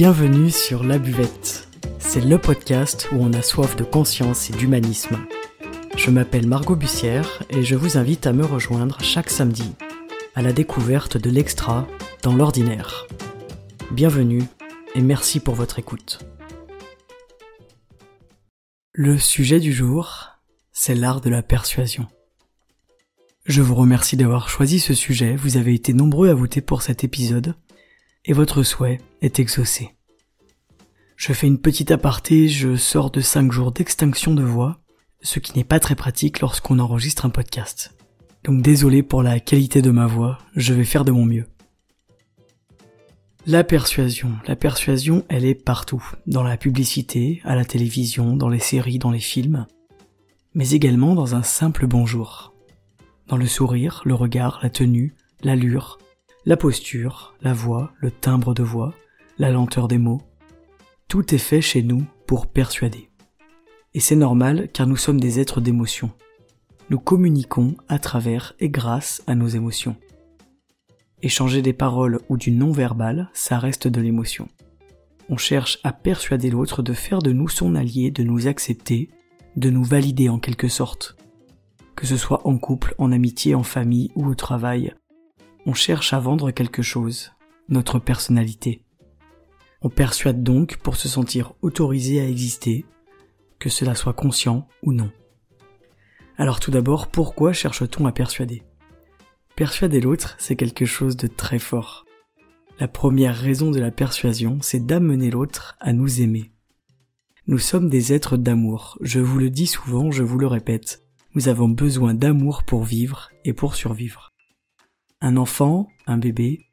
Bienvenue sur La Buvette. C'est le podcast où on a soif de conscience et d'humanisme. Je m'appelle Margot Bussière et je vous invite à me rejoindre chaque samedi à la découverte de l'extra dans l'ordinaire. Bienvenue et merci pour votre écoute. Le sujet du jour, c'est l'art de la persuasion. Je vous remercie d'avoir choisi ce sujet, vous avez été nombreux à voter pour cet épisode, et votre souhait est exaucé. Je fais une petite aparté, je sors de 5 jours d'extinction de voix, ce qui n'est pas très pratique lorsqu'on enregistre un podcast. Donc désolé pour la qualité de ma voix, je vais faire de mon mieux. La persuasion. La persuasion, elle est partout. Dans la publicité, à la télévision, dans les séries, dans les films. Mais également dans un simple bonjour. Dans le sourire, le regard, la tenue, l'allure, la posture, la voix, le timbre de voix, la lenteur des mots. Tout est fait chez nous pour persuader. Et c'est normal car nous sommes des êtres d'émotion. Nous communiquons à travers et grâce à nos émotions. Échanger des paroles ou du non-verbal, ça reste de l'émotion. On cherche à persuader l'autre de faire de nous son allié, de nous accepter, de nous valider en quelque sorte. Que ce soit en couple, en amitié, en famille ou au travail, on cherche à vendre quelque chose, notre personnalité. On persuade donc pour se sentir autorisé à exister, que cela soit conscient ou non. Alors tout d'abord, pourquoi cherche-t-on à persuader? Persuader l'autre, c'est quelque chose de très fort. La première raison de la persuasion, c'est d'amener l'autre à nous aimer. Nous sommes des êtres d'amour, je vous le dis souvent, je vous le répète, nous avons besoin d'amour pour vivre et pour survivre. Un enfant, un bébé,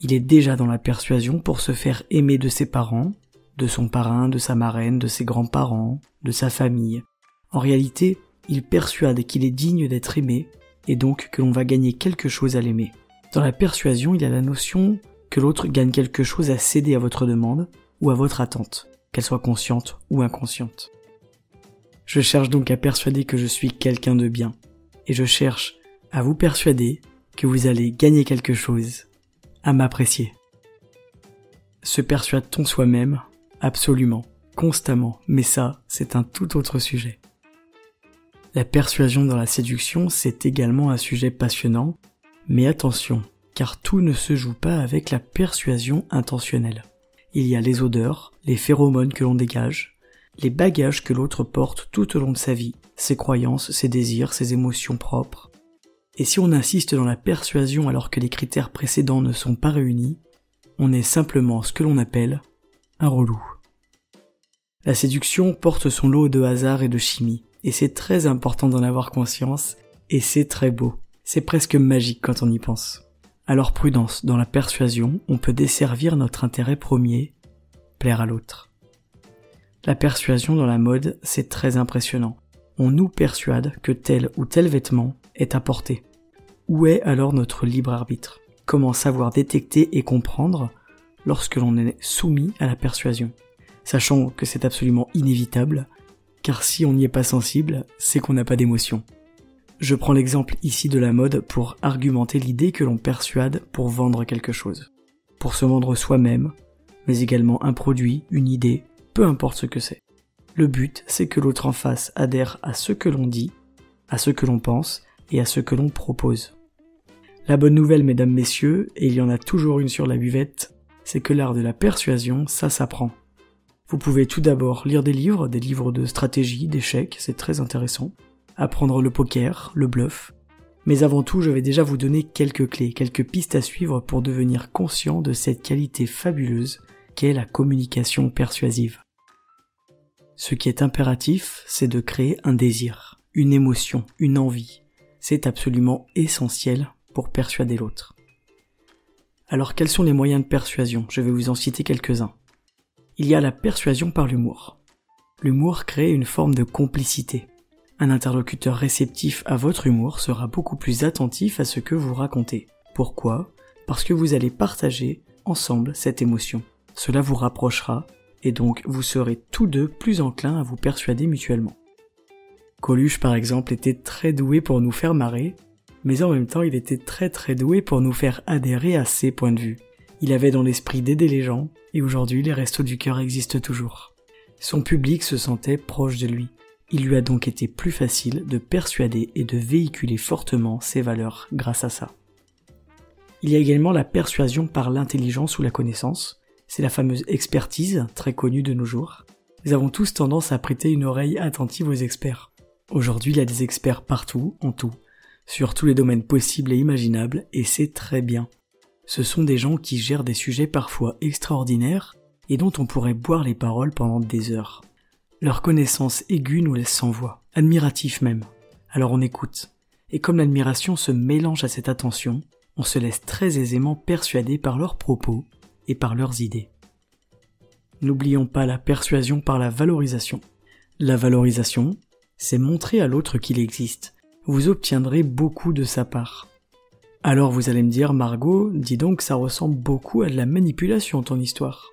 il est déjà dans la persuasion pour se faire aimer de ses parents, de son parrain, de sa marraine, de ses grands-parents, de sa famille. En réalité, il persuade qu'il est digne d'être aimé et donc que l'on va gagner quelque chose à l'aimer. Dans la persuasion, il a la notion que l'autre gagne quelque chose à céder à votre demande ou à votre attente, qu'elle soit consciente ou inconsciente. Je cherche donc à persuader que je suis quelqu'un de bien, et je cherche à vous persuader que vous allez gagner quelque chose, à m'apprécier. Se persuade-t-on soi-même? Absolument, constamment, mais ça, c'est un tout autre sujet. La persuasion dans la séduction, c'est également un sujet passionnant, mais attention, car tout ne se joue pas avec la persuasion intentionnelle. Il y a les odeurs, les phéromones que l'on dégage, les bagages que l'autre porte tout au long de sa vie, ses croyances, ses désirs, ses émotions propres, et si on insiste dans la persuasion alors que les critères précédents ne sont pas réunis, on est simplement ce que l'on appelle un relou. La séduction porte son lot de hasard et de chimie, et c'est très important d'en avoir conscience, et c'est très beau. C'est presque magique quand on y pense. Alors prudence, dans la persuasion, on peut desservir notre intérêt premier, plaire à l'autre. La persuasion dans la mode, c'est très impressionnant. On nous persuade que tel ou tel vêtement est à porter. Où est alors notre libre arbitre? Comment savoir détecter et comprendre lorsque l'on est soumis à la persuasion? Sachant que c'est absolument inévitable, car si on n'y est pas sensible, c'est qu'on n'a pas d'émotion. Je prends l'exemple ici de la mode pour argumenter l'idée que l'on persuade pour vendre quelque chose. Pour se vendre soi-même, mais également un produit, une idée, peu importe ce que c'est. Le but, c'est que l'autre en face adhère à ce que l'on dit, à ce que l'on pense, et à ce que l'on propose. La bonne nouvelle, mesdames, messieurs, et il y en a toujours une sur la buvette, c'est que l'art de la persuasion, ça s'apprend. Vous pouvez tout d'abord lire des livres, des livres de stratégie, d'échecs, c'est très intéressant. Apprendre le poker, le bluff. Mais avant tout, je vais déjà vous donner quelques clés, quelques pistes à suivre pour devenir conscient de cette qualité fabuleuse qu'est la communication persuasive. Ce qui est impératif, c'est de créer un désir, une émotion, une envie, c'est absolument essentiel pour persuader l'autre. Alors quels sont les moyens de persuasion? Je vais vous en citer quelques-uns. Il y a la persuasion par l'humour. L'humour crée une forme de complicité. Un interlocuteur réceptif à votre humour sera beaucoup plus attentif à ce que vous racontez. Pourquoi? Parce que vous allez partager ensemble cette émotion. Cela vous rapprochera et donc vous serez tous deux plus enclins à vous persuader mutuellement. Coluche par exemple était très doué pour nous faire marrer, mais en même temps il était très très doué pour nous faire adhérer à ses points de vue. Il avait dans l'esprit d'aider les gens, et aujourd'hui les restos du cœur existent toujours. Son public se sentait proche de lui. Il lui a donc été plus facile de persuader et de véhiculer fortement ses valeurs grâce à ça. Il y a également la persuasion par l'intelligence ou la connaissance. C'est la fameuse expertise, très connue de nos jours. Nous avons tous tendance à prêter une oreille attentive aux experts. Aujourd'hui, il y a des experts partout, en tout, sur tous les domaines possibles et imaginables, et c'est très bien. Ce sont des gens qui gèrent des sujets parfois extraordinaires et dont on pourrait boire les paroles pendant des heures. Leur connaissance aiguë nous laisse sans voix, admiratif même. Alors on écoute. Et comme l'admiration se mélange à cette attention, on se laisse très aisément persuader par leurs propos et par leurs idées. N'oublions pas la persuasion par la valorisation. La valorisation, c'est montrer à l'autre qu'il existe. Vous obtiendrez beaucoup de sa part. Alors vous allez me dire, Margot, dis donc ça ressemble beaucoup à de la manipulation ton histoire.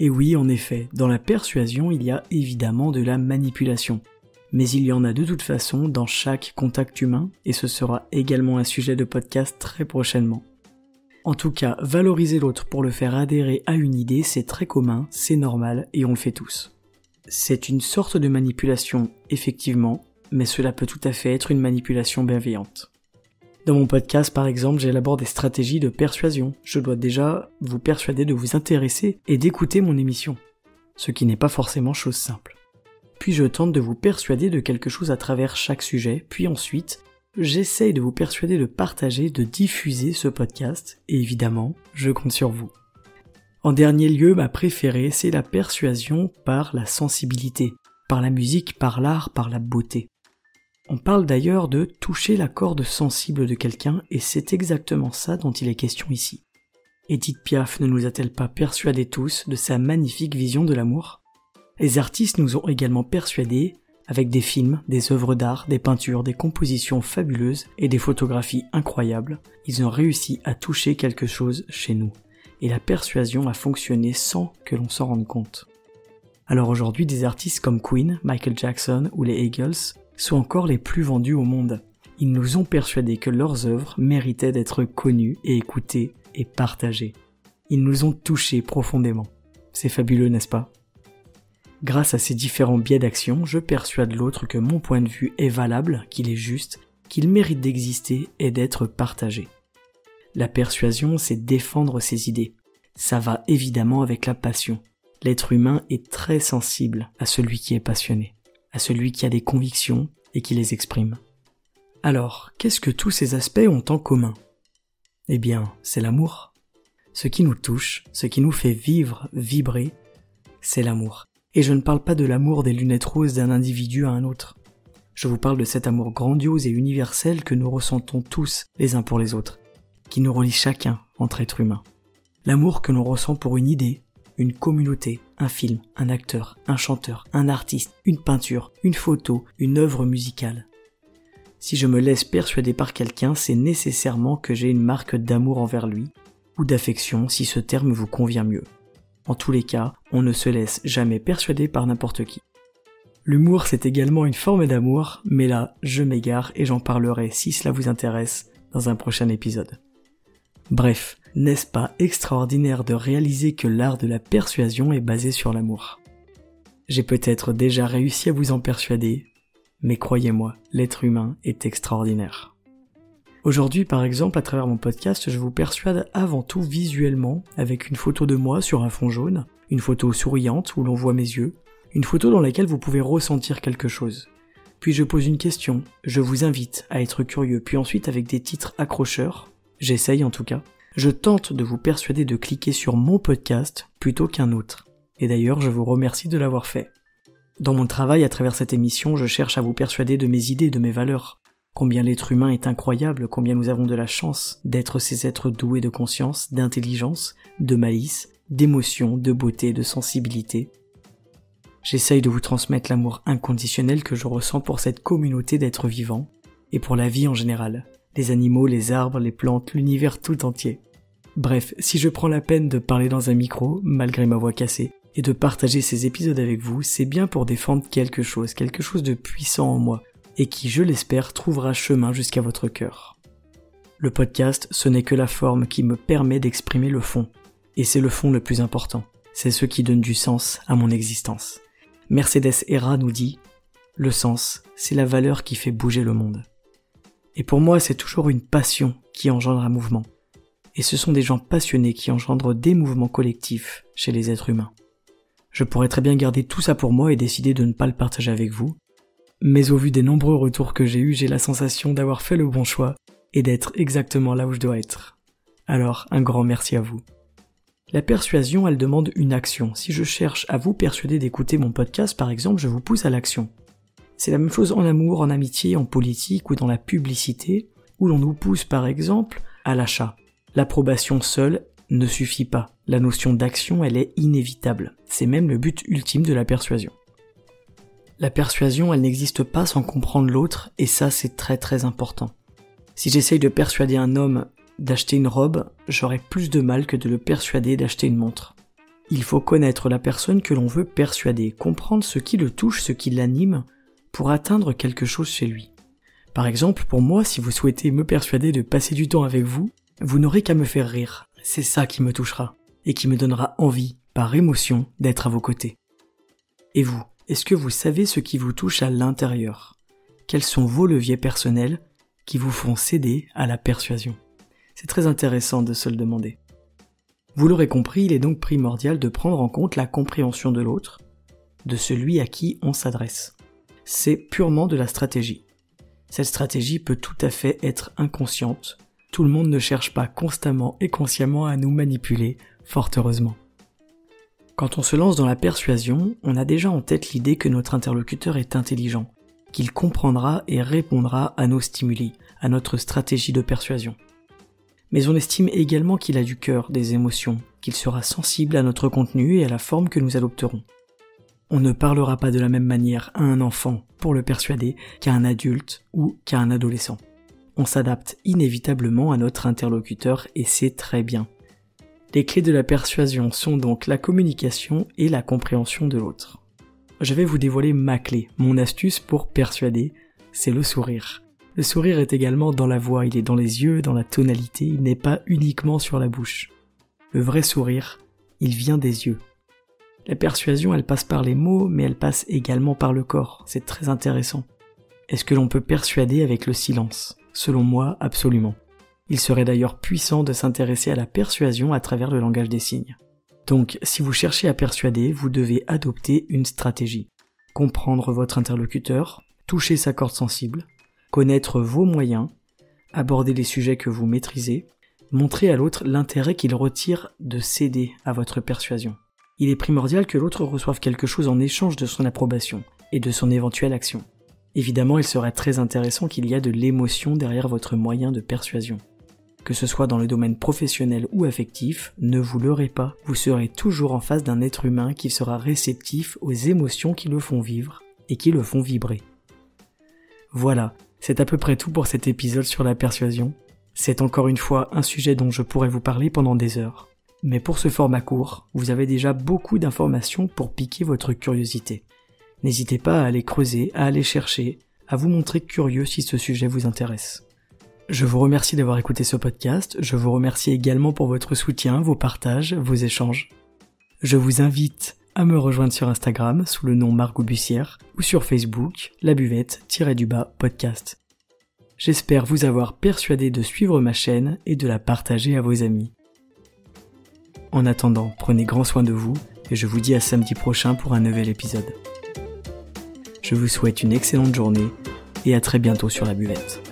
Et oui, en effet, dans la persuasion, il y a évidemment de la manipulation mais il y en a de toute façon dans chaque contact humain, et ce sera également un sujet de podcast très prochainement. En tout cas, valoriser l'autre pour le faire adhérer à une idée, c'est très commun, c'est normal, et on le fait tous. C'est une sorte de manipulation, effectivement, mais cela peut tout à fait être une manipulation bienveillante. Dans mon podcast, par exemple, j'élabore des stratégies de persuasion. Je dois déjà vous persuader de vous intéresser et d'écouter mon émission. Ce qui n'est pas forcément chose simple puis je tente de vous persuader de quelque chose à travers chaque sujet, puis ensuite, j'essaye de vous persuader de partager, de diffuser ce podcast, et évidemment, je compte sur vous. En dernier lieu, ma préférée, c'est la persuasion par la sensibilité, par la musique, par l'art, par la beauté. On parle d'ailleurs de toucher la corde sensible de quelqu'un, et c'est exactement ça dont il est question ici. Edith Piaf ne nous a-t-elle pas persuadés tous de sa magnifique vision de l'amour? Les artistes nous ont également persuadés, avec des films, des œuvres d'art, des peintures, des compositions fabuleuses et des photographies incroyables, ils ont réussi à toucher quelque chose chez nous. Et la persuasion a fonctionné sans que l'on s'en rende compte. Alors aujourd'hui, des artistes comme Queen, Michael Jackson ou les Eagles sont encore les plus vendus au monde. Ils nous ont persuadés que leurs œuvres méritaient d'être connues et écoutées et partagées. Ils nous ont touchés profondément. C'est fabuleux, n'est-ce pas? Grâce à ces différents biais d'action, je persuade l'autre que mon point de vue est valable, qu'il est juste, qu'il mérite d'exister et d'être partagé. La persuasion, c'est défendre ses idées. Ça va évidemment avec la passion. L'être humain est très sensible à celui qui est passionné, à celui qui a des convictions et qui les exprime. Alors, qu'est-ce que tous ces aspects ont en commun? Eh bien, c'est l'amour. Ce qui nous touche, ce qui nous fait vivre, vibrer, c'est l'amour. Et je ne parle pas de l'amour des lunettes roses d'un individu à un autre. Je vous parle de cet amour grandiose et universel que nous ressentons tous les uns pour les autres, qui nous relie chacun entre êtres humains. L'amour que l'on ressent pour une idée, une communauté, un film, un acteur, un chanteur, un artiste, une peinture, une photo, une œuvre musicale. Si je me laisse persuader par quelqu'un, c'est nécessairement que j'ai une marque d'amour envers lui, ou d'affection si ce terme vous convient mieux. En tous les cas, on ne se laisse jamais persuader par n'importe qui. L'humour, c'est également une forme d'amour, mais là, je m'égare et j'en parlerai si cela vous intéresse dans un prochain épisode. Bref, n'est-ce pas extraordinaire de réaliser que l'art de la persuasion est basé sur l'amour? J'ai peut-être déjà réussi à vous en persuader, mais croyez-moi, l'être humain est extraordinaire. Aujourd'hui, par exemple, à travers mon podcast, je vous persuade avant tout visuellement, avec une photo de moi sur un fond jaune, une photo souriante où l'on voit mes yeux, une photo dans laquelle vous pouvez ressentir quelque chose. Puis je pose une question, je vous invite à être curieux, puis ensuite avec des titres accrocheurs, j'essaye en tout cas, je tente de vous persuader de cliquer sur mon podcast plutôt qu'un autre. Et d'ailleurs, je vous remercie de l'avoir fait. Dans mon travail à travers cette émission, je cherche à vous persuader de mes idées, de mes valeurs, combien l'être humain est incroyable, combien nous avons de la chance d'être ces êtres doués de conscience, d'intelligence, de malice, d'émotion, de beauté, de sensibilité. J'essaye de vous transmettre l'amour inconditionnel que je ressens pour cette communauté d'êtres vivants, et pour la vie en général, les animaux, les arbres, les plantes, l'univers tout entier. Bref, si je prends la peine de parler dans un micro, malgré ma voix cassée, et de partager ces épisodes avec vous, c'est bien pour défendre quelque chose, quelque chose de puissant en moi, et qui, je l'espère, trouvera chemin jusqu'à votre cœur. Le podcast, ce n'est que la forme qui me permet d'exprimer le fond. Et c'est le fond le plus important. C'est ce qui donne du sens à mon existence. Mercedes Hera nous dit Le sens, c'est la valeur qui fait bouger le monde. Et pour moi, c'est toujours une passion qui engendre un mouvement. Et ce sont des gens passionnés qui engendrent des mouvements collectifs chez les êtres humains. Je pourrais très bien garder tout ça pour moi et décider de ne pas le partager avec vous, mais au vu des nombreux retours que j'ai eus, j'ai la sensation d'avoir fait le bon choix et d'être exactement là où je dois être. Alors, un grand merci à vous. La persuasion, elle demande une action. Si je cherche à vous persuader d'écouter mon podcast, par exemple, je vous pousse à l'action. C'est la même chose en amour, en amitié, en politique ou dans la publicité, où l'on nous pousse par exemple à l'achat. L'approbation seule ne suffit pas. La notion d'action, elle est inévitable. C'est même le but ultime de la persuasion. La persuasion, elle n'existe pas sans comprendre l'autre, et ça c'est très très important. Si j'essaye de persuader un homme d'acheter une robe, j'aurai plus de mal que de le persuader d'acheter une montre. Il faut connaître la personne que l'on veut persuader, comprendre ce qui le touche, ce qui l'anime, pour atteindre quelque chose chez lui. Par exemple, pour moi, si vous souhaitez me persuader de passer du temps avec vous, vous n'aurez qu'à me faire rire. C'est ça qui me touchera et qui me donnera envie, par émotion, d'être à vos côtés. Et vous, est-ce que vous savez ce qui vous touche à l'intérieur? Quels sont vos leviers personnels qui vous font céder à la persuasion? C'est très intéressant de se le demander. Vous l'aurez compris, il est donc primordial de prendre en compte la compréhension de l'autre, de celui à qui on s'adresse. C'est purement de la stratégie. Cette stratégie peut tout à fait être inconsciente, tout le monde ne cherche pas constamment et consciemment à nous manipuler, fort heureusement. Quand on se lance dans la persuasion, on a déjà en tête l'idée que notre interlocuteur est intelligent, qu'il comprendra et répondra à nos stimuli, à notre stratégie de persuasion. Mais on estime également qu'il a du cœur, des émotions, qu'il sera sensible à notre contenu et à la forme que nous adopterons. On ne parlera pas de la même manière à un enfant pour le persuader qu'à un adulte ou qu'à un adolescent on s'adapte inévitablement à notre interlocuteur et c'est très bien. Les clés de la persuasion sont donc la communication et la compréhension de l'autre. Je vais vous dévoiler ma clé, mon astuce pour persuader, c'est le sourire. Le sourire est également dans la voix, il est dans les yeux, dans la tonalité, il n'est pas uniquement sur la bouche. Le vrai sourire, il vient des yeux. La persuasion, elle passe par les mots, mais elle passe également par le corps, c'est très intéressant. Est-ce que l'on peut persuader avec le silence? Selon moi, absolument. Il serait d'ailleurs puissant de s'intéresser à la persuasion à travers le langage des signes. Donc, si vous cherchez à persuader, vous devez adopter une stratégie. Comprendre votre interlocuteur, toucher sa corde sensible, connaître vos moyens, aborder les sujets que vous maîtrisez, montrer à l'autre l'intérêt qu'il retire de céder à votre persuasion. Il est primordial que l'autre reçoive quelque chose en échange de son approbation et de son éventuelle action. Évidemment, il serait très intéressant qu'il y a de l'émotion derrière votre moyen de persuasion. Que ce soit dans le domaine professionnel ou affectif, ne vous leurrez pas, vous serez toujours en face d'un être humain qui sera réceptif aux émotions qui le font vivre et qui le font vibrer. Voilà, c'est à peu près tout pour cet épisode sur la persuasion. C'est encore une fois un sujet dont je pourrais vous parler pendant des heures. Mais pour ce format court, vous avez déjà beaucoup d'informations pour piquer votre curiosité. N'hésitez pas à aller creuser, à aller chercher, à vous montrer curieux si ce sujet vous intéresse. Je vous remercie d'avoir écouté ce podcast, je vous remercie également pour votre soutien, vos partages, vos échanges. Je vous invite à me rejoindre sur Instagram sous le nom Margot Bussière ou sur Facebook, la buvette-du-bas podcast. J'espère vous avoir persuadé de suivre ma chaîne et de la partager à vos amis. En attendant, prenez grand soin de vous et je vous dis à samedi prochain pour un nouvel épisode. Je vous souhaite une excellente journée et à très bientôt sur la buvette.